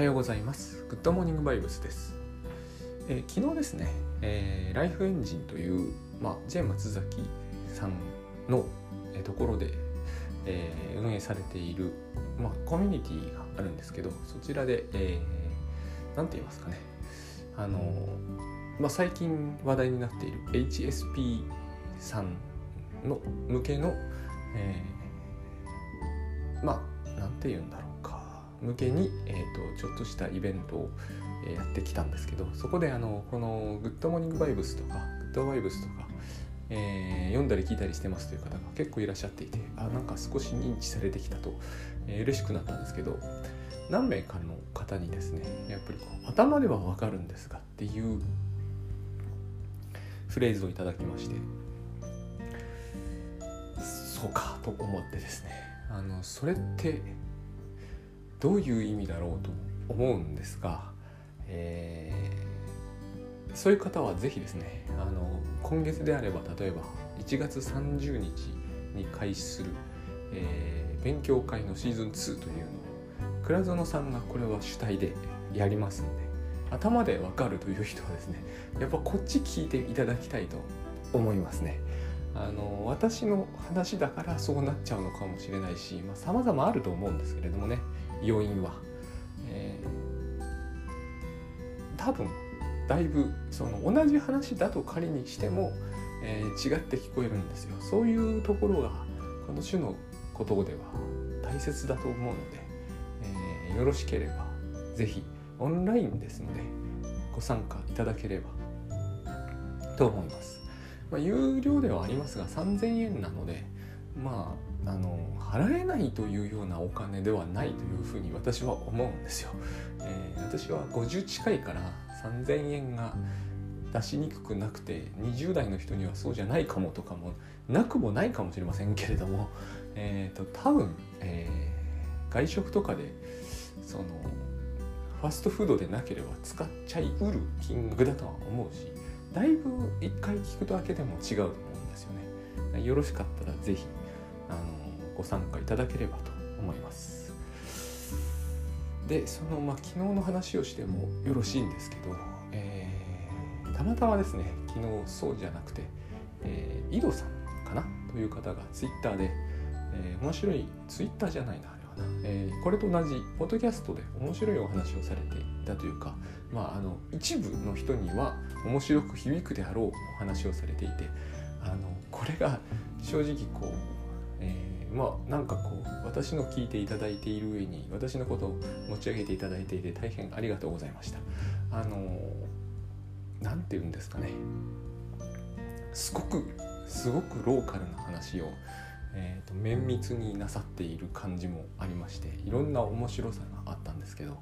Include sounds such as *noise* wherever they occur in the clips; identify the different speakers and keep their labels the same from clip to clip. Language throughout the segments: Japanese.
Speaker 1: はようございます。グッドモーニングバイブスです。えー、昨日ですね、えー、ライフエンジンという、まあ、J 松崎さんの、えー、ところで、えー、運営されている、まあ、コミュニティがあるんですけど、そちらで、えー、なんて言いますかね、あのまあ、最近話題になっている HSP さんの向けの、えー、まあ、なんて言うんだろう。向けに、えーと、ちょっとしたイベントを、やってきたんですけどそこであのこの「グッドモーニングバイブス」とか「グッドバイブス」とか、えー、読んだり聞いたりしてますという方が結構いらっしゃっていてあなんか少し認知されてきたと、えー、嬉しくなったんですけど何名かの方にですねやっぱりこう頭ではわかるんですがっていうフレーズをいただきましてそうかと思ってですねあのそれってどういう意味だろうと思うんですが、えー、そういう方は是非ですねあの今月であれば例えば1月30日に開始する、えー、勉強会のシーズン2というのを倉園さんがこれは主体でやりますんで頭でわかるという人はですねやっぱこっち聞いていただきたいと思いますね。あの私の話だからそうなっちゃうのかもしれないしさまざ、ま、あると思うんですけれどもね要因は、えー、多分だいぶその同じ話だと仮にしても、えー、違って聞こえるんですよ。そういうところがこの種のことでは大切だと思うので、えー、よろしければ是非オンラインですのでご参加いただければと思います、まあ、有料ではありますが3000円なのでまああの払えないというようなお金ではないというふうに私は思うんですよ。えー、私は50近いから3,000円が出しにくくなくて20代の人にはそうじゃないかもとかもなくもないかもしれませんけれども、えーと、多分、えー、外食とかでそのファストフードでなければ使っちゃいうる金額だとは思うしだいぶ一回聞くだけでも違うと思うんですよね。よろしかったら是非ご参加いただければと思います。でその、まあ、昨日の話をしてもよろしいんですけど、えー、たまたまですね昨日そうじゃなくて、えー、井戸さんかなという方がツイッターで、えー、面白いツイッターじゃないなあれはな、えー、これと同じポッドキャストで面白いお話をされていたというか、まあ、あの一部の人には面白く響くであろうお話をされていてあのこれが正直こうえー、まあなんかこう私の聞いていただいている上に私のことを持ち上げていただいていて大変ありがとうございました。あの何て言うんですかね。すごくすごくローカルな話を、えーと、綿密になさっている感じもありましていろんな面白さがあったんですけど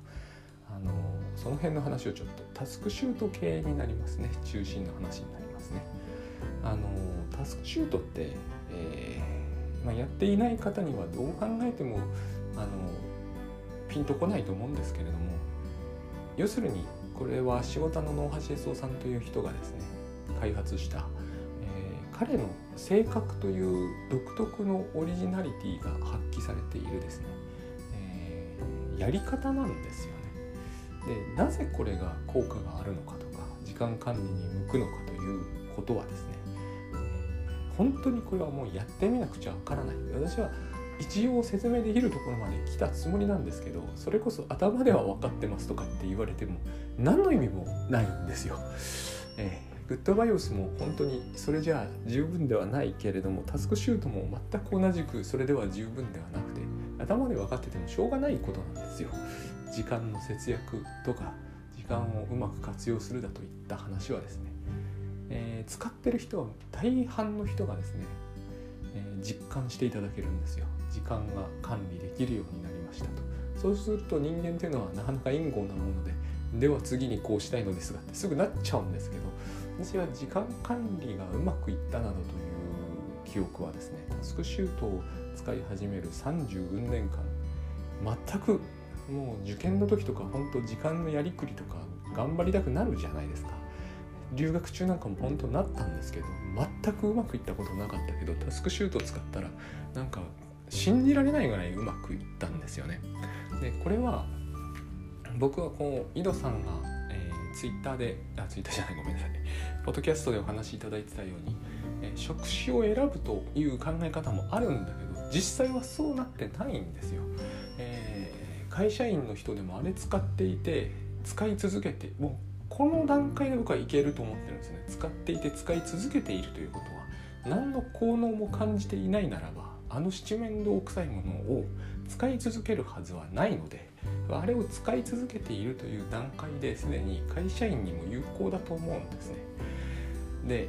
Speaker 1: あのその辺の話をちょっとタスクシュート系になりますね。中心の話になりますね。あのタスクシュートって、えまあ、やっていない方にはどう考えてもあのピンとこないと思うんですけれども要するにこれは仕事の能橋江さんという人がですね開発した、えー、彼の性格という独特のオリジナリティが発揮されているですね、えー、やり方なんですよね。でなぜこれが効果があるのかとか時間管理に向くのかということはですね本当にこれはもうやってみなくちゃわからない私は一応説明できるところまで来たつもりなんですけどそれこそ頭では分かってますとかって言われても何の意味もないんですよ。えー、グッドバイオスも本当にそれじゃあ十分ではないけれどもタスクシュートも全く同じくそれでは十分ではなくて頭で分かっててもしょうがないことなんですよ。時間の節約とか時間をうまく活用するだといった話はですねえー、使ってる人は大半の人がですね、えー、実感していただけるんですよ。時間が管理できるようになりましたと。そうすると人間っていうのはなかなか援護なものででは次にこうしたいのですがってすぐなっちゃうんですけど私は時間管理がうまくいったなどという記憶はですねタスクシュートを使い始める30年間全くもう受験の時とか本当時間のやりくりとか頑張りたくなるじゃないですか。留学中なんかも本当なったんですけど全くうまくいったことなかったけどタスクシュートを使ったらなんか信じられないぐらいうまくいったんですよね。でこれは僕はこう井戸さんが、えー、ツイッターであツイッターじゃないごめんなさいポッドキャストでお話しいただいてたように、えー、職種を選ぶという考え方もあるんだけど実際はそうなってないんですよ、えー、会社員の人でもあれ使っていて使い続けてもうこの段階で僕はいけると思ってるんですね使っていて使い続けているということは何の効能も感じていないならばあの七面倒くさいものを使い続けるはずはないのであれを使い続けているという段階ですでに会社員にも有効だと思うんですね。で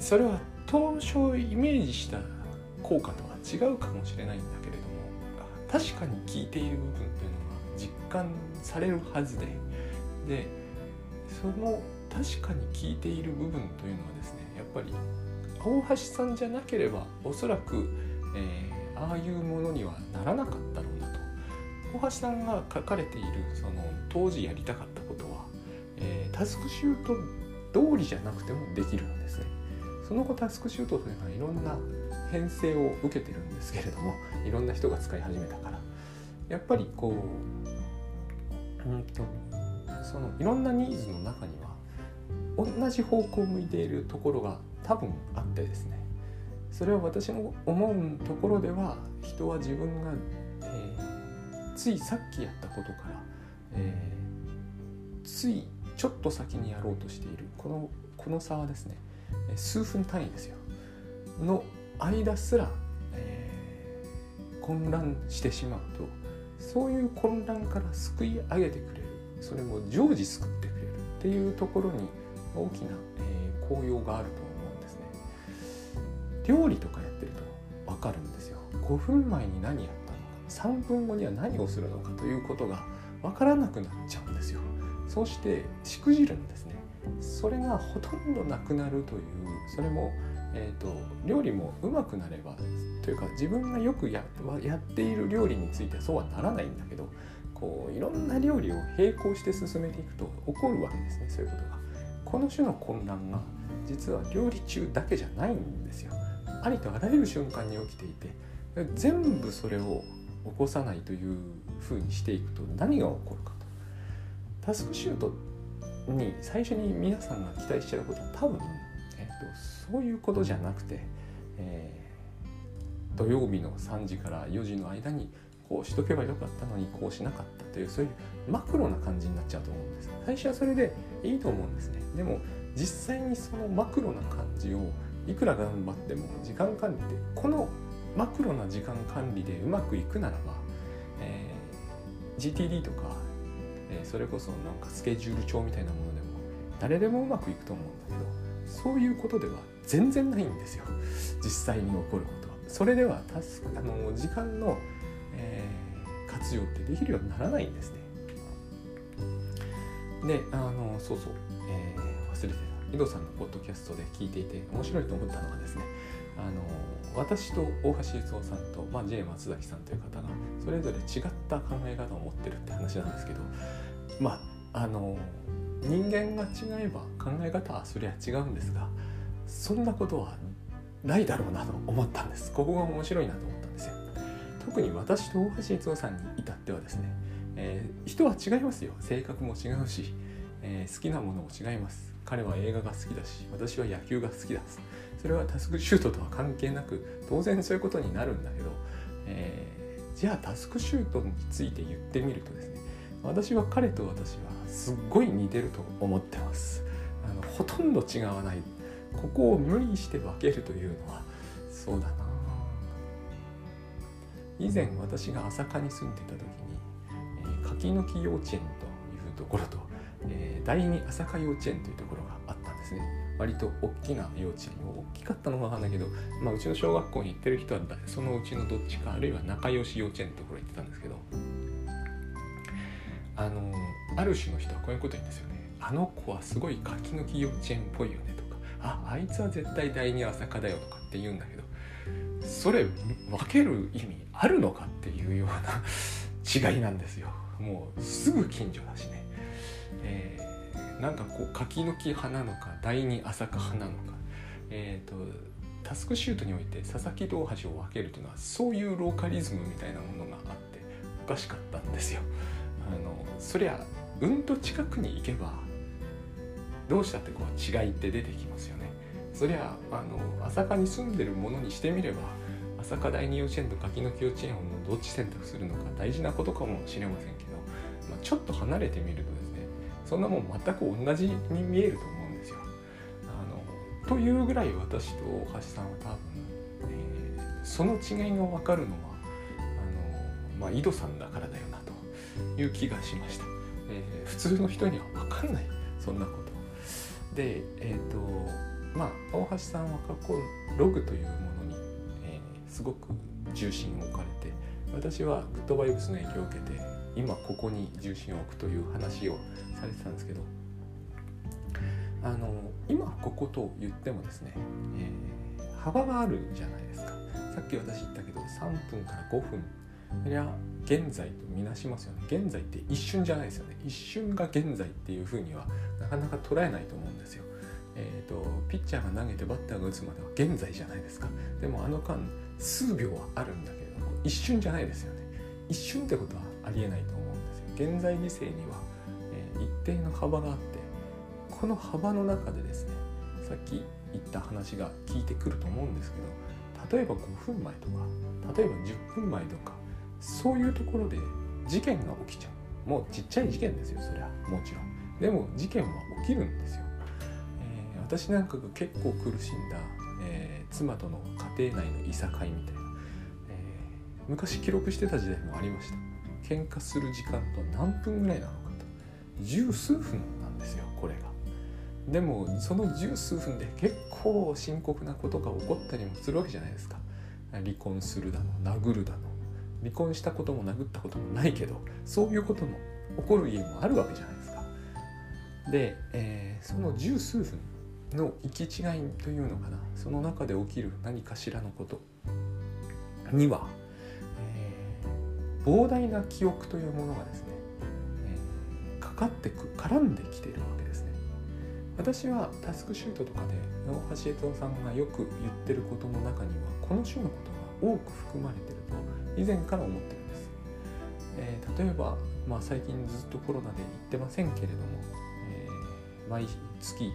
Speaker 1: それは当初イメージした効果とは違うかもしれないんだけれども確かに効いている部分というのが実感されるはずででその確かに効いている部分というのはですねやっぱり大橋さんじゃなければおそらく、えー、ああいうものにはならなかったろうなと。大橋さんが書かれているその当時やりたかったことは、えー、タスクシュート通りじゃなくてもできるんですね。その後タスクシュートというのはいろんな編成を受けてるんですけれどもいろんな人が使い始めたから。やっぱりこううんとそのいろんなニーズの中には同じ方向を向いているところが多分あってですね。それは私の思うところでは人は自分が、えー、ついさっきやったことから、えー、ついちょっと先にやろうとしているこのこの差はですね数分単位ですよ。の間すら、えー、混乱してしまうとそういう混乱から救い上げてくるそれも常時救ってくれるっていうところに大きな、えー、効用があると思うんですね。料理とかやってると分かるんですよ。5分前に何やったのか。3分後には何をするのかということが分からなくなっちゃうんですよ。そしてしくじるんですね。それがほとんどなくなるというそれも、えーと、料理もうまくなればというか自分がよくややっている料理についてはそうはならないんだけどこういろんな料理を並行して進めていくと起こるわけですねそういうことが。この種の混乱が実は料理中だけじゃないんですよ。ありとあらゆる瞬間に起きていて全部それを起こさないというふうにしていくと何が起こるかと。タスクシュートに最初に皆さんが期待しちゃうことは多分、えーと、そういうことじゃなくて、えー、土曜日の3時から4時の間にこうしとけばよかったのにこうしなかったというそういうマクロな感じになっちゃうと思うんです。最初はそれでいいと思うんですね。でも実際にそのマクロな感じをいくら頑張っても時間管理ってこのマクロな時間管理でうまくいくならば、えー、GTD とか、えー、それこそなんかスケジュール帳みたいなものでも誰でもうまくいくと思うんだけどそういうことでは全然ないんですよ。実際に起こることは。それではタスクあの時間の、活用ってできるようにならないんですね。であのそうそう、えー、忘れてた。井戸さんのポッドキャストで聞いていて面白いと思ったのがですねあの私と大橋悦夫さんと、まあ、J 松崎さんという方がそれぞれ違った考え方を持ってるって話なんですけどまああの人間が違えば考え方はそりゃ違うんですがそんなことはないだろうなと思ったんです。ここが面白いなと思ったんですよ。特に私と大橋悦夫さんに至ってはですね、えー、人は違いますよ。性格も違うし、えー、好きなものも違います。彼は映画が好きだし私は野球が好きだそれはタスクシュートとは関係なく当然そういうことになるんだけど、えー、じゃあタスクシュートについて言ってみるとですね私は彼と私はすっごい似てると思ってます。あのほとんど違わない。ここを無理して分けるというのはそうだな。以前私が朝霞に住んでた時に、えー、柿の木幼稚園というところと、えー、第二朝霞幼稚園というところがあったんですね。割と大きな幼稚園大きかったのかわかんないけど、まあ、うちの小学校に行ってる人はそのうちのどっちかあるいは仲良し幼稚園のところ行ってたんですけどあのある種の人はこういうこと言うんですよね。あの子はすごい柿の木幼稚園っぽいよねとかああいつは絶対第二朝霞だよとかって言うんだけどそれ分ける意味あるのかっていうような *laughs* 違いなんですよ。もうすぐ近所だしね、えー、なんかこう柿の木派なのか第二浅香派なのか。えっ、ー、とタスクシュートにおいて佐々木堂橋を分けるというのはそういうローカリズムみたいなものがあっておかしかったんですよ。あのそりゃうんと近くに行けばどうしたってこう違いって出てきますよね。そりゃあの朝霞に住んでる者にしてみれば朝霞第二幼稚園と柿の木幼稚園をどっち選択するのか大事なことかもしれませんけど、まあ、ちょっと離れてみるとですねそんなもん全く同じに見えると思うんですよ。あのというぐらい私と大橋さんは多分、えー、その違いが分かるのはあの、まあ、井戸さんだからだよなという気がしました。えー、普通の人には分かんないそんなこと。でえっ、ー、とまあ大橋さんは過去ログというもの、すごく重心を置かれて私はグッドバイブスの影響を受けて今ここに重心を置くという話をされてたんですけどあの今ここと言ってもですね、えー、幅があるじゃないですか。さっき私言ったけど3分から5分そりゃ現在とみなしますよね。現在って一瞬じゃないですよね。一瞬が現在っていうふうにはなかなか捉えないと思うんですよ。えーと、ピッチャーが投げてバッターが打つまでは現在じゃないですか。でもあの間数秒はあるんだけれども一瞬じゃないですよね。一瞬ってことはありえないと思うんですよ。現在犠牲には、えー、一定の幅があってこの幅の中でですねさっき言った話が効いてくると思うんですけど例えば5分前とか例えば10分前とかそういうところで事件が起きちゃう。もうちっちゃい事件ですよそりゃ。もちろん。でも事件は起きるんですよ。え私なんかが結構苦しんだ、妻との家庭内のいさかいみたいな、えー、昔記録してた時代もありました。喧嘩する時間と何分ぐらいなのかと。十数分なんですよこれが。でもその十数分で結構深刻なことが起こったりもするわけじゃないですか。離婚するだの殴るだの。離婚したことも殴ったこともないけどそういうことも起こる家もあるわけじゃないですか。で、えー、その十数分の行き違いというのかな。その中で起きる何かしらのこと。には、えー、膨大な記憶というものがですね、えー、かかってく絡んできているわけですね。私はタスクシュートとかで大橋悦夫さんがよく言ってることの中にはこの種のことが多く含まれていると以前から思ってるんです、えー、例えば、まあ、最近ずっとコロナで行ってませんけれども、えー、毎月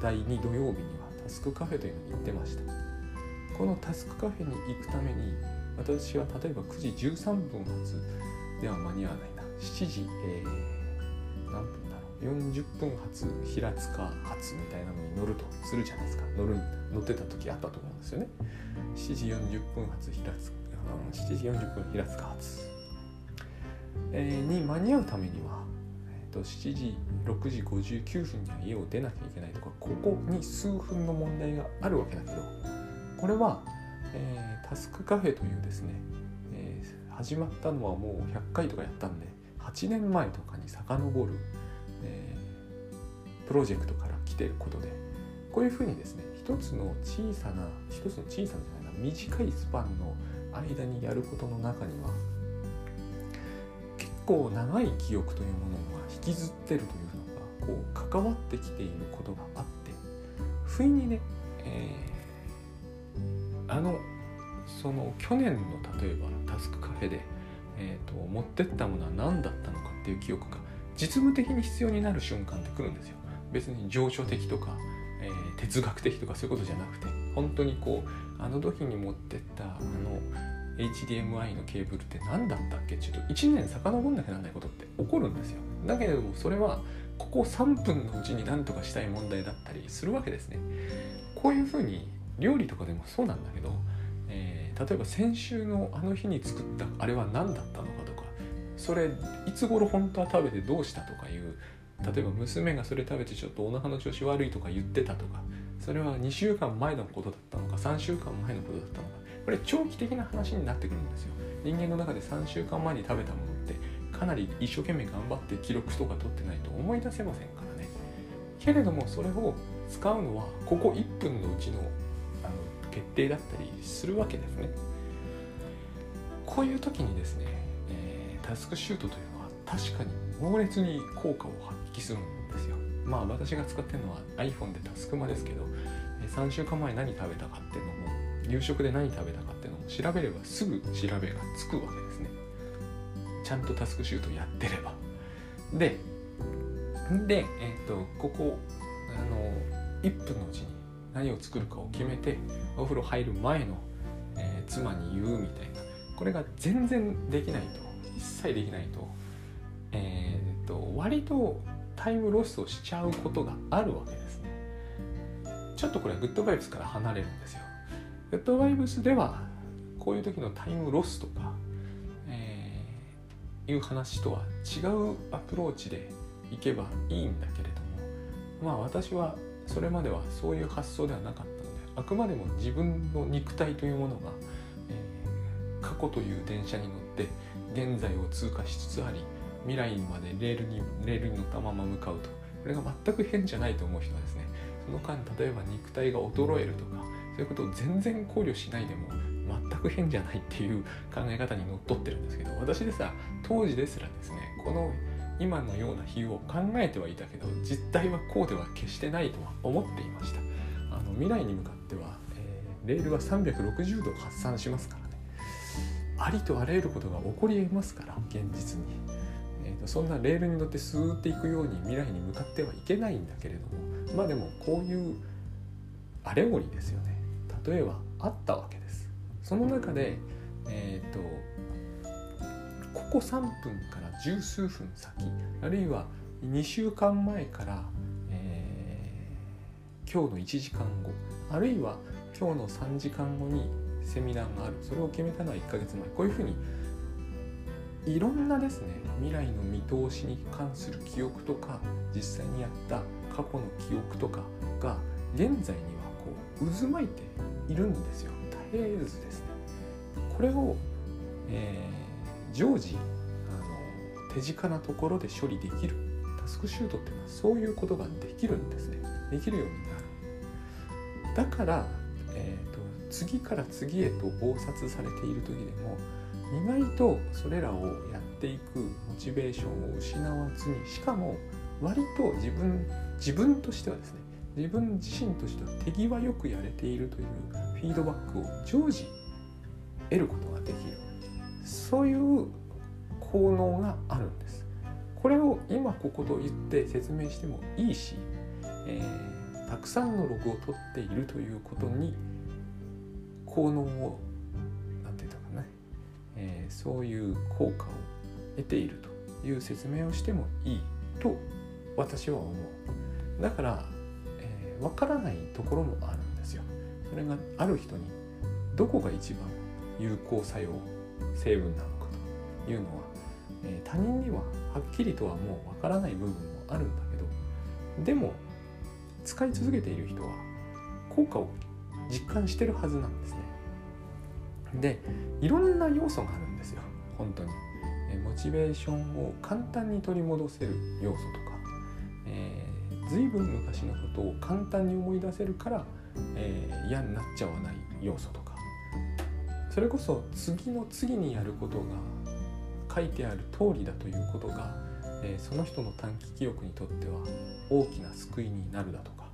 Speaker 1: 第2土曜日にはタスクカフェというのに行ってました。このタスクカフェに行くために私は例えば9時13分発では間に合わないな。7時、えー、何分だろう。40分発平塚発みたいなのに乗るとするじゃないですか。乗る乗ってた時あったと思うんですよね。7時40分発平塚7時40分平塚発、えー、に間に合うためにはと7時6時59分には家を出なきゃいけないとかここに数分の問題があるわけだけどこれは、えー、タスクカフェというですね、えー、始まったのはもう100回とかやったんで8年前とかに遡る、えー、プロジェクトから来てることでこういうふうにですね一つの小さな一つの小さなじゃないな短いスパンの間にやることの中には結構長い記憶というものが引きずってるというのがこう関わってきていることがあって不意にね、えー、あのその去年の例えばタスクカフェで、えーと、持ってったものは何だったのかっていう記憶が実務的に必要になる瞬間って来るんですよ。別に情緒的とか、えー、哲学的とかそういうことじゃなくて本当にこうあの時に持ってったあの HDMI のケーブルって何だったっけちょっと1年遡んなきゃならないことって起こるんですよだけれどもそれはここ3分のうちに何とかしたい問題だったりするわけですね。こういうふうに料理とかでもそうなんだけど、えー、例えば先週のあの日に作ったあれは何だったのかとかそれいつ頃本当は食べてどうしたとかいう例えば娘がそれ食べてちょっとお腹の調子悪いとか言ってたとかそれは2週間前のことだったのか3週間前のことだったのかこれ長期的な話になってくるんですよ。人間の中で3週間前に食べたものってかなり一生懸命頑張って記録とか取ってないと思い出せませんからね。けれどもそれを使うのはここ1分のうちのあの決定だったりするわけですね。こういう時にですね、えー、タスクシュートというのは確かに猛烈に効果を発揮するんですよ。まあ私が使ってるのは iPhone でタスクマですけど3週間前何食べたかっていうのも夕食で何食べたかっていうのを調べればすぐ調べがつくわけですね。ちゃんとタスクシュートやってれば。でで、えーと、ここあの1分のうちに何を作るかを決めてお風呂入る前の、えー、妻に言うみたいな。これが全然できないと。一切できないと,、えーと、割とタイムロスをしちゃうことがあるわけですね。ちょっとこれはグッドバイブスから離れるんですよ。グッドバイブスではこういう時のタイムロスとか、いう話とは違うアプローチでいけばいいんだけれどもまあ私はそれまではそういう発想ではなかったのであくまでも自分の肉体というものが、えー、過去という電車に乗って現在を通過しつつあり未来までレールにレールに乗ったまま向かうと。これが全く変じゃないと思う人はですねその間例えば肉体が衰えるとかそういうことを全然考慮しないでも全く変じゃないっていう考え方にのっとってるんですけど私ですら当時ですらですねこの今のような比喩を考えてはいたけど実態はこうでは決してないとは思っていました。あの未来に向かっては、えー、レールは360度発散しますからね。ありとあらゆることが起こり得ますから現実に、えーと、そんなレールに乗ってスーっていくように未来に向かってはいけないんだけれどもまあでもこういうアレゴリーですよね。例えばあったわけ。その中でえっ、ー、とここ3分から十数分先あるいは2週間前から、えー、今日の1時間後あるいは今日の3時間後にセミナーがある。それを決めたのは1ヶ月前。こういうふうにいろんなですね未来の見通しに関する記憶とか実際にやった過去の記憶とかが現在にはこう渦巻いているんですよ。絶えずですね。これを、えー、常時あの手近なところで処理できる。タスクシュートっていうのはそういうことができるんですね。できるようになるだから、えーと、次から次へと忙殺されている時でも意外とそれらをやっていくモチベーションを失わずにしかも割と自分自分としてはですね自分自身としては手際よくやれているというフィードバックを常時得ることができる。そういう効能があるんです。これを今ここと言って説明してもいいし、えー、たくさんのログを取っているということに効能を何て言ったかね、えー、そういう効果を得ているという説明をしてもいいと私は思う。だから、えー、分からないところもあるんですよそれがある人にどこが一番有効作用成分なのかというのはえー、他人にははっきりとはもうわからない部分もあるんだけどでも使い続けている人は効果を実感してるはずなんですね。でいろんな要素があるんですよ本当に。え、モチベーションを簡単に取り戻せる要素とか、随分昔のことを簡単に思い出せるから、えー、嫌になっちゃわない要素とかそれこそ次の次にやることが書いてある通りだということが、えー、その人の短期記憶にとっては大きな救いになるだとか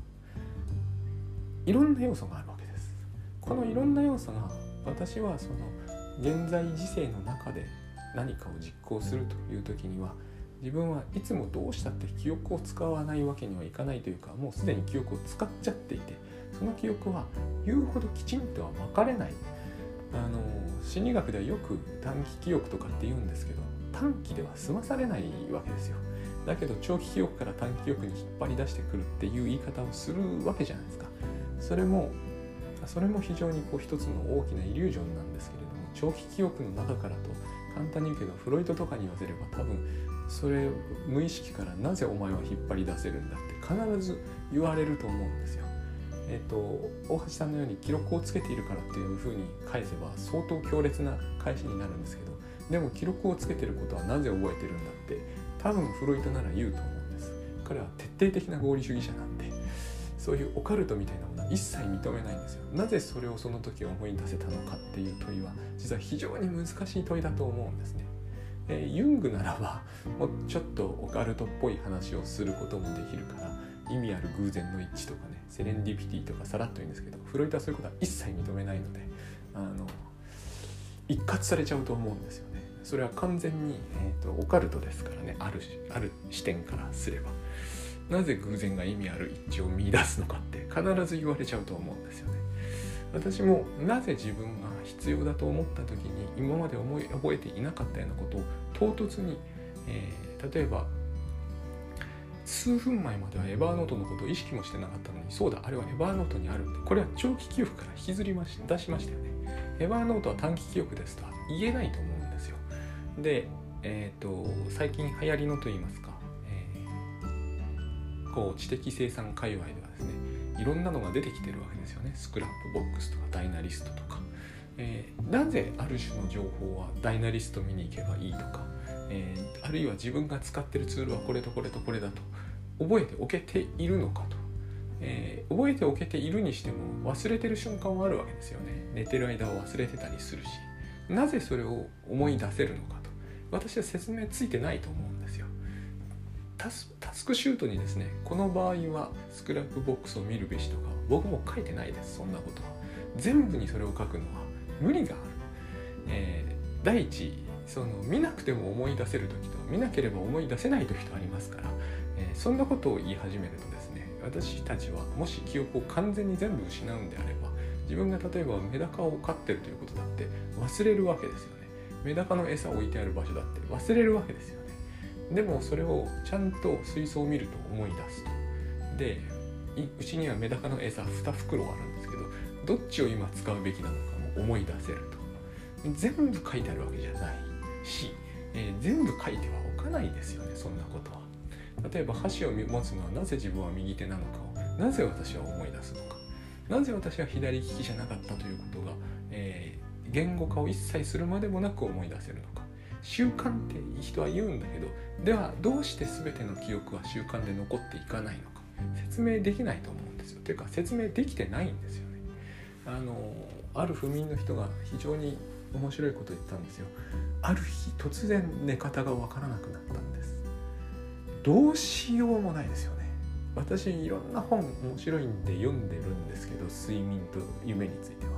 Speaker 1: いろんな要素があるわけです。このいろんな要素が私はその現在時世の中で何かを実行するという時には自分はいつもどうしたって記憶を使わないわけにはいかないというかもうすでに記憶を使っちゃっていてその記憶は言うほどきちんとは分かれない。あの心理学ではよく短期記憶とかって言うんですけど短期では済まされないわけですよ。だけど長期記憶から短期記憶に引っ張り出してくるっていう言い方をするわけじゃないですか。それもそれも非常にこう一つの大きなイリュージョンなんですけれども長期記憶の中からと簡単に言うけどフロイトとかに言わせれば多分それ無意識からなぜお前は引っ張り出せるんだって必ず言われると思うんですよ。えーと、大橋さんのように記録をつけているからっていうふうに返せば相当強烈な返しになるんですけどでも記録をつけてることはなぜ覚えてるんだって多分フロイトなら言うと思うんです。彼は徹底的な合理主義者なんでそういうオカルトみたいなものは一切認めないんですよ。なぜそれをその時思い出せたのかっていう問いは実は非常に難しい問いだと思うんですね。えー、ユングならばもうちょっとオカルトっぽい話をすることもできるから意味ある偶然の一致とかねセレンディピティとかさらっと言うんですけどフロイトはそういうことは一切認めないのであの一括されちゃうと思うんですよね。それは完全に、えーと、オカルトですからね。あるある視点からすれば。なぜ偶然が意味ある一致を見出すのかって必ず言われちゃうと思うんですよね。私もなぜ自分が必要だと思った時に今まで思い覚えていなかったようなことを唐突に、えー、例えば数分前までは Evernote のことを意識もしてなかったのにそうだあれは Evernote にあるってこれは長期記憶から引きずりまし出しましたよね。 Evernote は短期記憶ですとは言えないと思うんですよ。でえっ、ー、と最近流行りのと言いますか、えー、こう知的生産界隈ではですねいろんなのが出てきてるわけですよね。 Scrapbox とか Dynalist とか、えー、なぜある種の情報は Dynalist 見に行けばいいとか。えー、あるいは自分が使ってるツールはこれとこれとこれだと覚えておけているのかと、えー、覚えておけているにしても忘れてる瞬間はあるわけですよね。寝てる間は忘れてたりするし。なぜそれを思い出せるのかと。私は説明ついてないと思うんですよ。 TaskChute にですねこの場合は Scrapbox を見るべしとか僕も書いてないですそんなことは。全部にそれを書くのは無理がある、えー、第一その見なくても思い出せる時と見なければ思い出せない時とありますから、えー、そんなことを言い始めるとですね私たちはもし記憶を完全に全部失うんであれば自分が例えばメダカを飼ってるということだって忘れるわけですよね。メダカの餌を置いてある場所だって忘れるわけですよね。でもそれをちゃんと水槽を見ると思い出すと。でうちにはメダカの餌2袋あるんですけどどっちを今使うべきなのかも思い出せると。全部書いてあるわけじゃないし、えー、全部書いてはおかないですよねそんなことは。例えば箸を持つのはなぜ自分は右手なのかをなぜ私は思い出すのか。なぜ私は左利きじゃなかったということが、えー、言語化を一切するまでもなく思い出せるのか。習慣って人は言うんだけどではどうして全ての記憶は習慣で残っていかないのか説明できないと思うんですよ。というか説明できてないんですよね。あのある不眠の人が非常に面白いこと言ったんですよ。ある日突然寝方がわからなくなったんです。どうしようもないですよね。私いろんな本面白いんで読んでるんですけど睡眠と夢については。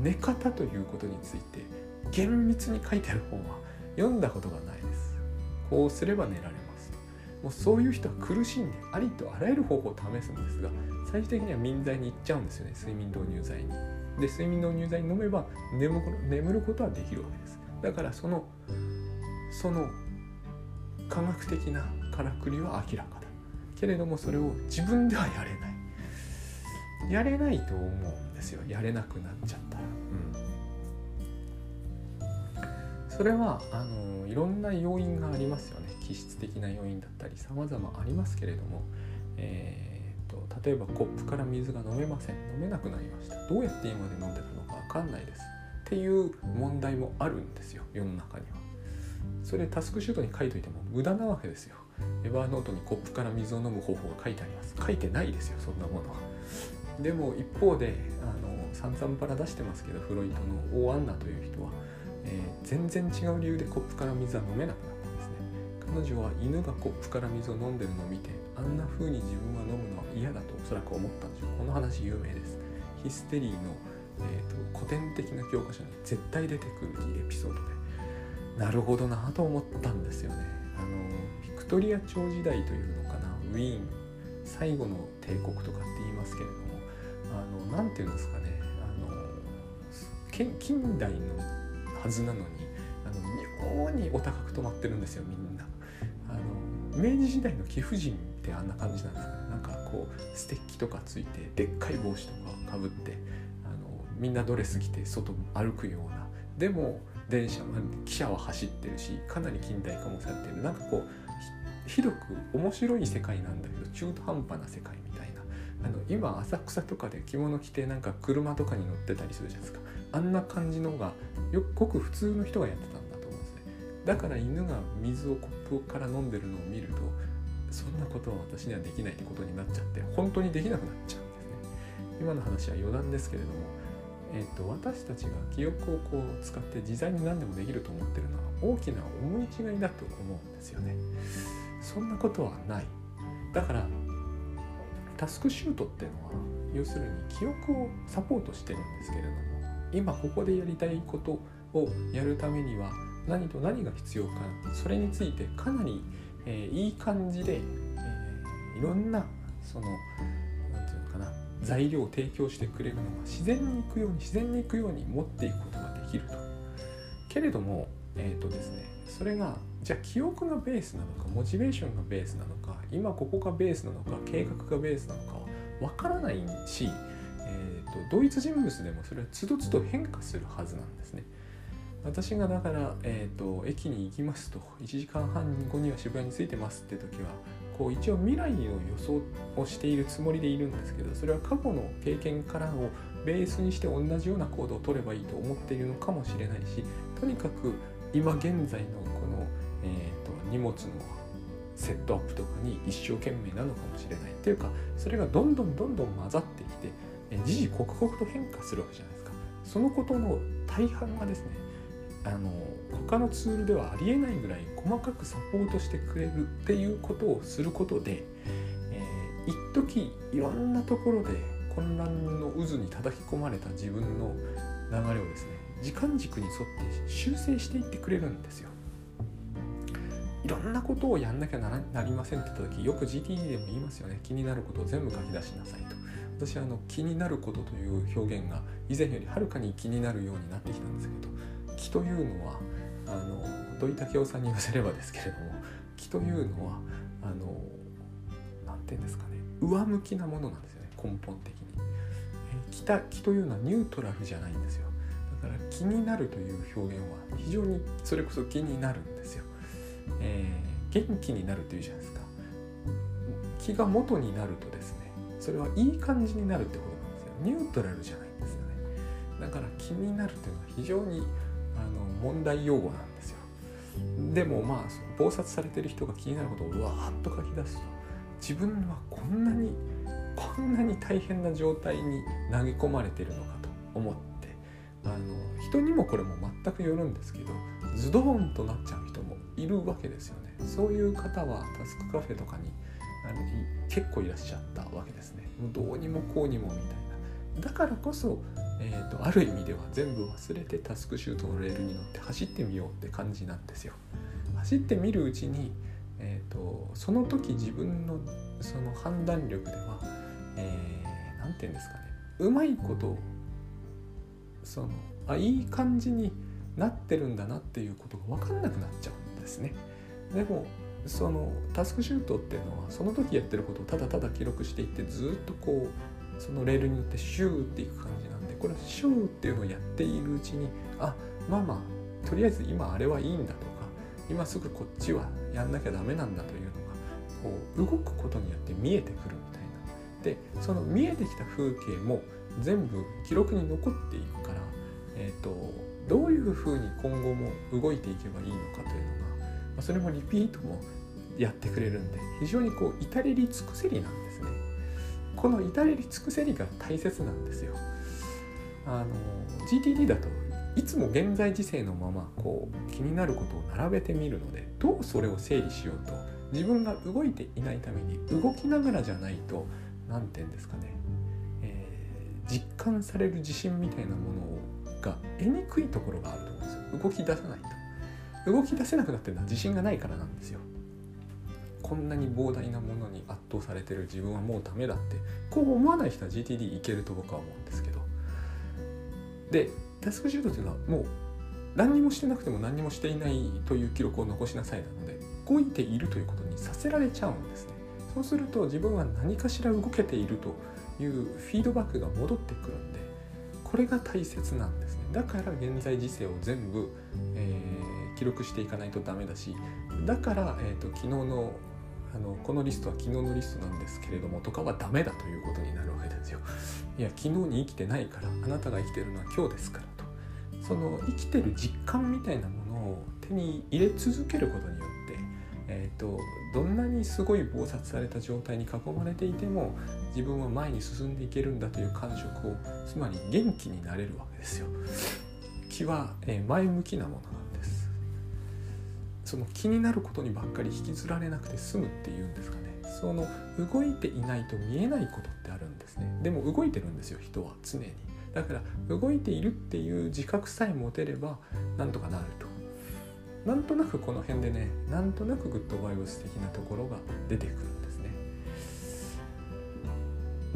Speaker 1: 寝方ということについて厳密に書いてある本は読んだことがないです。こうすれば寝られます。もうそういう人は苦しんでありとあらゆる方法を試すんですが最終的には眠剤に行っちゃうんですよね。睡眠導入剤に。で睡眠導入剤に飲めば眠眠ることはできるわけです。だからそのその科学的なからくりは明らかだ。けれどもそれを自分ではやれない。やれないと思うんですよ。やれなくなっちゃったら、それはあのいろんな要因がありますよね気質的な要因だったり様々ありますけれども、えーと、例えばコップから水が飲めません飲めなくなりましたどうやって今まで飲んでたのか分かんないですっていう問題もあるんですよ世の中には。それタスクシュートに書いといても無駄なわけですよ。エバーノートにコップから水を飲む方法が書いてあります。書いてないですよそんなものは。でも一方であの散々パラ出してますけどフロイトの大アンナという人は、えー、全然違う理由でコップから水は飲めなくなったんですね。彼女は犬がコップから水を飲んでるのを見てあんな風に自分は飲むのは嫌だとおそらく思ったんでしょう。この話有名です。ヒステリーのえーと、古典的な教科書に絶対出てくるエピソードでなるほどなと思ったんですよね。あのビクトリア朝時代というのかなウィーン最後の帝国とかって言いますけれどもあのなんていうんですかねあの近代のはずなのにあの妙にお高く止まってるんですよみんな。あの明治時代の貴婦人ってあんな感じなんですかね。なんかこうステッキとかついてでっかい帽子とかかぶってあのみんなドレス着て外歩くような。でも電車汽車は走ってるしかなり近代化もされてる。なんかこうひどく面白い世界なんだけど中途半端な世界みたいな。あの今浅草とかで着物着てなんか車とかに乗ってたりするじゃないですか。あんな感じのがよごく普通の人がやってたんだと思うんですねだから犬が水をコップから飲んでるのを見るとそんなことは私にはできないってことになっちゃって本当にできなくなっちゃうんですね今の話は余談ですけれどもえーと、私たちが記憶をこう使って自在に何でもできると思ってるのは大きな思い違いだと思うんですよね。そんなことはない。だからタスクシュートっていうのは要するに記憶をサポートしてるんですけれども今ここでやりたいことをやるためには何と何が必要かそれについてかなり、えー、いい感じで、えー、いろんなその何て言うのかな材料を提供してくれるのが自然にいくように自然にいくように持っていくことができると。けれどもえっ、ー、とですねそれがじゃあ記憶がベースなのかモチベーションがベースなのか今ここがベースなのか計画がベースなのかは分からないし、と、同一人物でもそれはつどつど変化するはずなんですね。私がだから、えーと、駅に行きますと1時間半後には渋谷に着いてますって時はこう一応未来の予想をしているつもりでいるんですけどそれは過去の経験からをベースにして同じような行動を取ればいいと思っているのかもしれないしとにかく今現在のこの、えーと、荷物のセットアップとかに一生懸命なのかもしれないっていうかそれがどんどんどんどん混ざってきて、時々刻々と変化するわけじゃないですか。そのことの大半がですねあの他のツールではありえないぐらい細かくサポートしてくれるっていうことをすることで、えー、一時いろんなところで混乱の渦に叩き込まれた自分の流れをですね時間軸に沿って修正していってくれるんですよ。いろんなことをやんなきゃなりませんって言った時よく GTD でも言いますよね。気になることを全部書き出しなさいと。私あの気になることという表現が以前よりはるかに気になるようになってきたんですけど気というのはあの土井武雄さんに言わせればですけれども気というのはあの何て言うんですかね上向きなものなんですよね根本的に。気た気というのはニュートラルじゃないんですよだから気になるという表現は非常にそれこそ気になるんですよ、えー、元気になるというじゃないですか？気が元になるとですねそれはいい感じになるってことなんですよ。ニュートラルじゃないんですよね。だから気になるというのは非常にあの問題用語なんですよ。でもまあその忙殺されてる人が気になることをわーっと書き出すと自分はこんなにこんなに大変な状態に投げ込まれてるのかと思ってあの人にもこれも全くよるんですけどズドーンとなっちゃう人もいるわけですよね。そういう方はタスクカフェとかにあの結構いらっしゃったわけですね。もうどうにもこうにもみたいな。だからこそ、えーと、ある意味では全部忘れてタスクシュートのレールに乗って走ってみようって感じなんですよ。走ってみるうちに、えーと、その時自分のその判断力では何、えー、て言うんですかね。うまいことそのあいい感じになってるんだなっていうことが分かんなくなっちゃうんですね。でもそのタスクシュートっていうのはその時やってることをただただ記録していってずっとこうそのレールによってシューっていく感じなんでこれシューっていうのをやっているうちにあまあまあとりあえず今あれはいいんだとか今すぐこっちはやんなきゃダメなんだというのがこう動くことによって見えてくるみたいな。でその見えてきた風景も全部記録に残っていくから、えーと、どういうふうに今後も動いていけばいいのかというのがそれもリピートもやってくれるんで非常にこう至れり尽くせりなんですね。この至れり尽くせりが大切なんですよ。あの GTD だといつも現在時世のままこう気になることを並べてみるのでどうそれを整理しようと自分が動いていないために動きながらじゃないと何て言うんですかね、えー、実感される自信みたいなものが得にくいところがあると思うんですよ。動き出さないと。動き出せなくなってるのは自信がないからなんですよ。こんなに膨大なものに圧倒されてる自分はもうダメだって。こう思わない人は GTD いけると僕は思うんですけど。でタスクシュートっていうのはもう何にもしてなくても何にもしていないという記録を残しなさいなので動いているということにさせられちゃうんですね。そうすると自分は何かしら動けているというフィードバックが戻ってくるんでこれが大切なんですね。だから現在時世を全部、えー、記録していかないとダメだしだから、えーと、昨日のあのこのリストは昨日のリストなんですけれどもとかはダメだということになるわけですよ。いや昨日に生きてないからあなたが生きてるのは今日ですからとその生きてる実感みたいなものを手に入れ続けることによってえーと、どんなにすごい忙殺された状態に囲まれていても自分は前に進んでいけるんだという感触をつまり元気になれるわけですよ。気は、え、前向きなものなんです。その気になることにばっかり引きずられなくて済むっていうんですかね。その動いていないと見えないことってあるんですね。でも動いてるんですよ人は常に。だから動いているっていう自覚さえ持てればなんとかなると。なんとなくこの辺でねなんとなくグッドバイブス的なところが出てくるんですね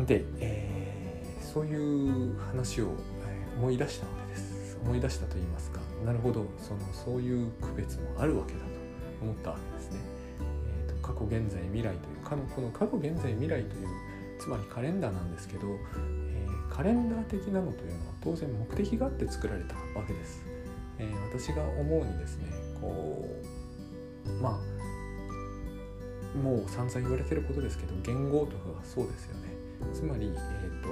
Speaker 1: で、えー、そういう話を思い出したわけです思い出したと言いますかなるほど。そのそういう区別もあるわけだと思ったわけですね、えーと、過去現在未来というかこの過去現在未来というつまりカレンダーなんですけど、えー、カレンダー的なのというのは当然目的があって作られたわけです、えー、私が思うにですねこうまあもう散々言われてることですけど言語とかがそうですよね。つまり、えーと、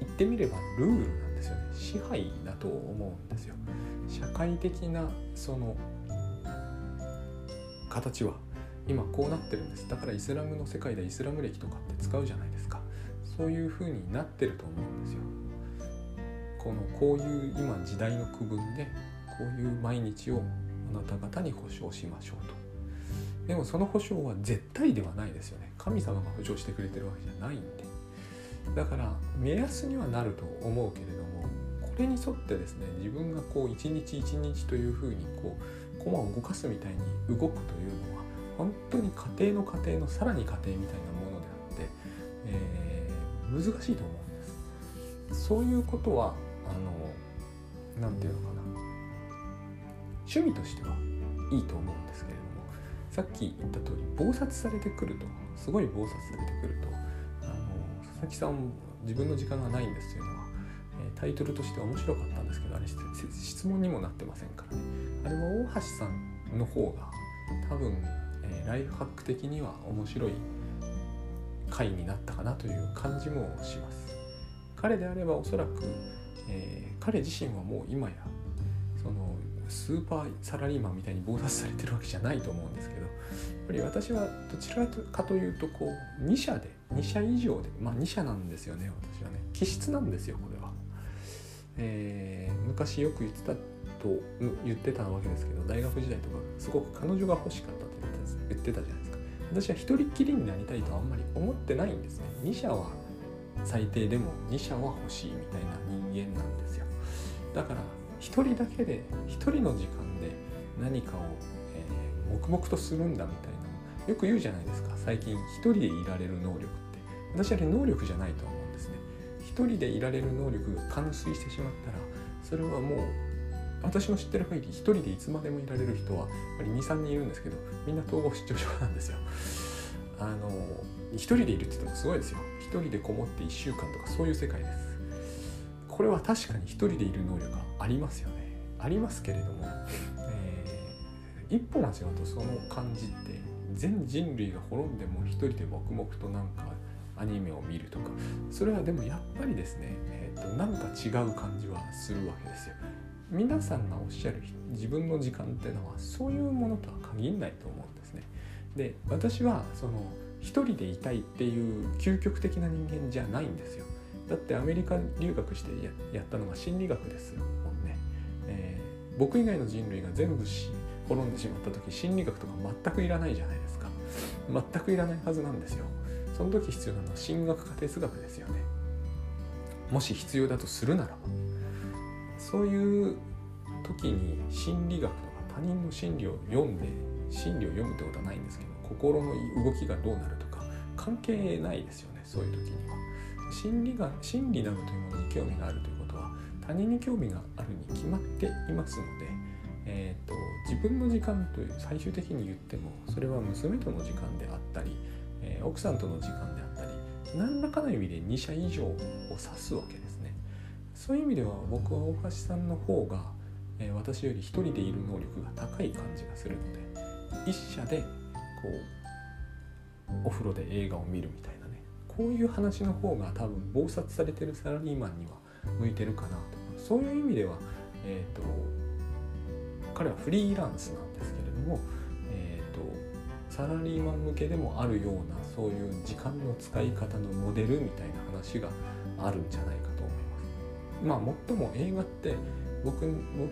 Speaker 1: 言ってみればルールですよね。支配だと思うんですよ。社会的なその形は今こうなってるんです。だからイスラムの世界でイスラム歴とかって使うじゃないですか。そういう風になってると思うんですよ。このこういう今時代の区分でこういう毎日をあなた方に保証しましょうと。でもその保証は絶対ではないですよね。神様が保証してくれてるわけじゃないんで。だから目安にはなると思うけれどれに沿ってですね自分がこう一日一日というふうにこう駒を動かすみたいに動くというのは本当に家庭の家庭のさらに家庭みたいなものであって、えー、難しいと思うんです。そういうことはあの何て言うのかな。趣味としてはいいと思うんですけれどもさっき言った通り忙殺されてくるとすごい忙殺されてくるとあの佐々木さん自分の時間がないんですというのは、えタイトルとして面白かったんですけどあれ質問にもなってませんからねあれは大橋さんの方が多分、えー、ライフハック的には面白い回になったかなという感じもします。彼であればおそらく、えー、彼自身はもう今やそのスーパーサラリーマンみたいに暴殺されてるわけじゃないと思うんですけどやっぱり私はどちらかというとこう2社で2社以上でまあ2社なんですよね私はね。気質なんですよこれ、えー、昔よく言ってたと言ってたわけですけど大学時代とかすごく彼女が欲しかったと言ってた言ってたじゃないですか。私は一人っきりになりたいとあんまり思ってないんですね。2社は最低でも2社は欲しいみたいな人間なんですよ。だから一人だけで一人の時間で何かを、えー、黙々とするんだみたいなよく言うじゃないですか。最近一人でいられる能力って。私はね能力じゃないと思う。人でいられる能力が完遂してしまったらそれはもう私の知ってる限り一人でいつまでもいられる人はやっぱり23人いるんですけどみんな統合失調症なんですよ。あの一人でいるって言ってもすごいですよ。一人でこもって1週間とかそういう世界です。これは確かに一人でいる能力がありますよね。ありますけれども、えー、一歩間違うとその感じって。全人類が滅んでも一人で黙々となんかアニメを見るとかそれはでもやっぱりですね、えーと、なんか違う感じはするわけですよ。皆さんがおっしゃる自分の時間っていうのはそういうものとは限らないと思うんですね。で私はその一人でいたいっていう究極的な人間じゃないんですよ。だってアメリカ留学してやったのが心理学ですよもうね、えー、僕以外の人類が全部し滅んでしまった時心理学とか全くいらないじゃないですか全くいらないはずなんですよその時必要なのは神学か哲学ですよねもし必要だとするならばそういう時に心理学とか他人の心理を読んで心理を読むってことはないんですけど心の動きがどうなるとか関係ないですよねそういう時には。心理が真理などというものに興味があるということは他人に興味があるに決まっていますので、えーと、自分の時間という最終的に言ってもそれは娘との時間であったり、奥さんとの時間であったり何らかの意味で2社以上を指すわけですね。そういう意味では僕は大橋さんの方が、えー、私より一人でいる能力が高い感じがするので一社でこうお風呂で映画を見るみたいなね。こういう話の方が多分忙殺されてるサラリーマンには向いてるかなと。そういう意味では、えーと、彼はフリーランスなんですけれども、えーと、サラリーマン向けでもあるようなそういう時間の使い方のモデルみたいな話があるんじゃないかと思います。まあもっとも映画って僕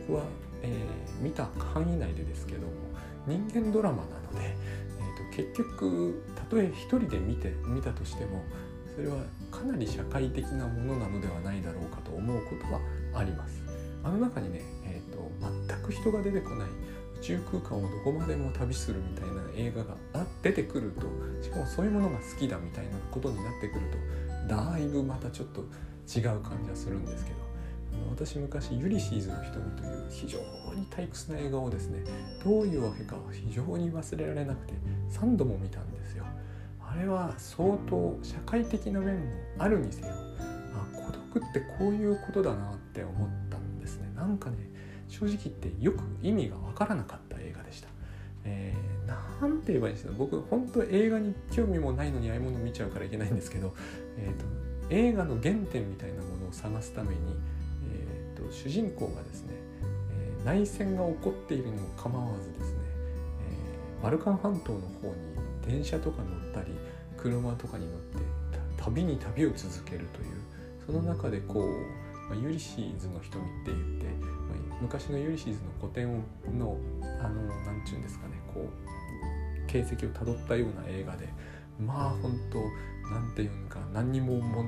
Speaker 1: 僕は、えー、見た範囲内でですけども人間ドラマなので、えーと結局とえ一人で見て見たとしてもそれはかなり社会的なものなのではないだろうかと思うことはあります。あの中にね、えーと、全く人が出てこない宙空間をどこまでも旅するみたいな映画が出てくるとしかもそういうものが好きだみたいなことになってくるとだいぶまたちょっと違う感じはするんですけど私昔「ユリシーズの瞳」という非常に退屈な映画をですねどういうわけか非常に忘れられなくて3度も見たんですよ。あれは相当社会的な面もあるにせよあ孤独ってこういうことだなって思ったんですね。なんかね正直言ってよく意味が分からなかった映画でした。えー、なんて言えばいいんですか僕本当映画に興味もないのにああいうもの見ちゃうからいけないんですけど、えーと、映画の原点みたいなものを探すために、えーと、主人公がですね、えー、内戦が起こっているにも構わずですね、えー、バルカン半島の方に電車とか乗ったり車とかに乗って旅に旅を続けるというその中でこう、まあ、ユリシーズの瞳って言って昔のユリシーズの古典の何て言うんですかねこう形跡をたどったような映画でまあ本当なんていうのか何にもも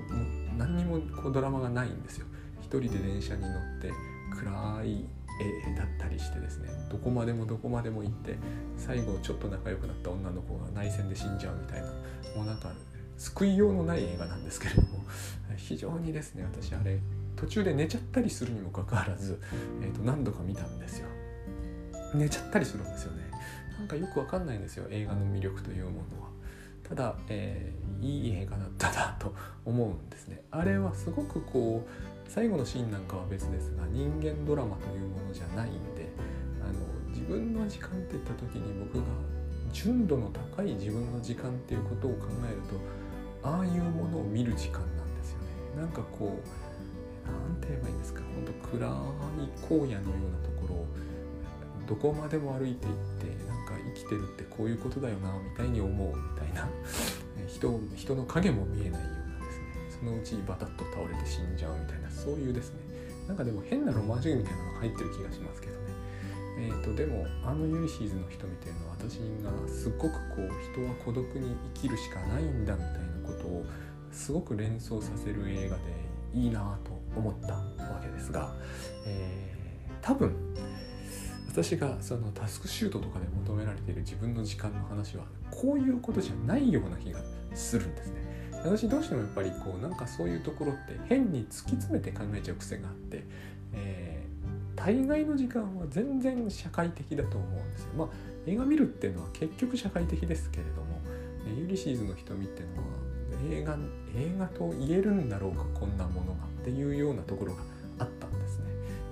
Speaker 1: 何にもこうドラマがないんですよ。一人で電車に乗って暗い絵だったりしてですねどこまでもどこまでも行って最後ちょっと仲良くなった女の子が内戦で死んじゃうみたいなもうなんか救いようのない映画なんですけれども非常にですね私あれ途中で寝ちゃったりするにもかかわらず、えー、と何度か見たんですよ。寝ちゃったりするんですよね。なんかよくわかんないんですよ映画の魅力というものは。ただ、えー、いい映画だったなと思うんですね。あれはすごくこう最後のシーンなんかは別ですが人間ドラマというものじゃないんであの自分の時間って言った時に僕が純度の高い自分の時間っていうことを考えるとああいうものを見る時間なんですよね。なんかこう何て言えばいいんですか？本当暗い荒野のようなところをどこまでも歩いていってなんか生きてるってこういうことだよなみたいに思うみたいな *laughs* 人人の影も見えないようなですね。そのうちバタッと倒れて死んじゃうみたいなそういうですね。なんかでも変なロマン主義みたいなのが入ってる気がしますけどね。えーと、でもあのユリシーズの瞳っていのは私がすっごくこう人は孤独に生きるしかないんだみたいなことをすごく連想させる映画でいいなと思ったわけですが、えー、多分私がそのタスクシュートとかで求められている自分の時間の話はこういうことじゃないような気がするんですね。私どうしてもやっぱりこうなんかそういうところって変に突き詰めて考えちゃう癖があって、えー、大概の時間は全然社会的だと思うんですよ。まあ映画見るっていうのは結局社会的ですけれどもえユリシーズの瞳っていうのは映画映画と言えるんだろうかこんなものがっていうようなところがあったんですね。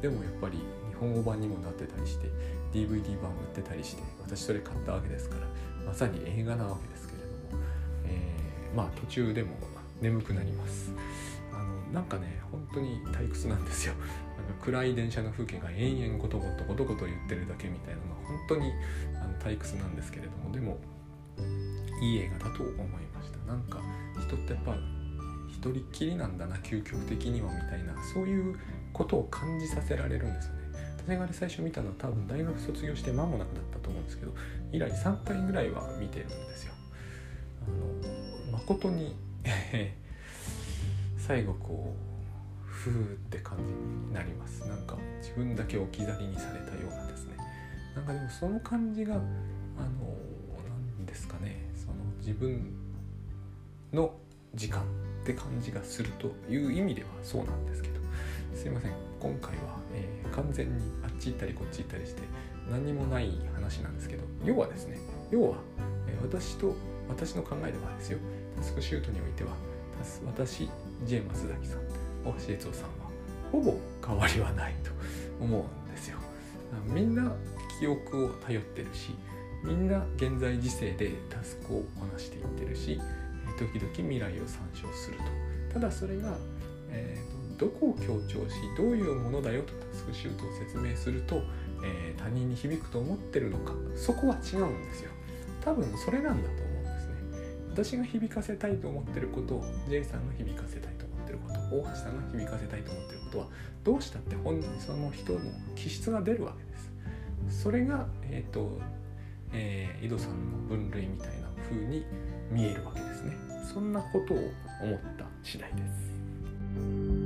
Speaker 1: でもやっぱり日本語版にもなってたりして DVD 版売ってたりして私それ買ったわけですからまさに映画なわけですけれども、えー、まあ途中でも眠くなります。あのなんかね本当に退屈なんですよ。なんか暗い電車の風景が延々ごとごとごとごと言ってるだけみたいなのが本当にあの退屈なんですけれどもでもいい映画だと思います。した。なんか人ってやっぱ一人っきりなんだな究極的にはみたいなそういうことを感じさせられるんですよね。私が最初見たのは多分大学卒業して間もなくなったと思うんですけど以来3回ぐらいは見てるんですよ。あの誠に *laughs* 最後こうふーって感じになります。なんか自分だけ置き去りにされたようなですね。なんかでもその感じがあの何ですかね。その自分の時間って感じがするという意味ではそうなんですけどすいません。今回は、えー、完全にあっち行ったりこっち行ったりして何にもない話なんですけど要はですね要は、えー、私と私の考えではですよ。タスクシュートにおいては私 J 松崎さん大橋悦夫さんはほぼ変わりはないと思うんですよ。みんな記憶を頼ってるしみんな現在時世でタスクをこなしていってるし時々未来を参照すると。ただそれが、えーと、どこを強調しどういうものだよとタスクシュートを説明すると、えー、他人に響くと思ってるのか。そこは違うんですよ。多分それなんだと思うんですね。私が響かせたいと思ってることを J さんが響かせたいと思ってること大橋さんが響かせたいと思ってることはどうしたって本その人の気質が出るわけです。それがえっ、ー、と、えー、井戸さんの分類みたいな風に見えるわけですね。そんなことを思った次第です。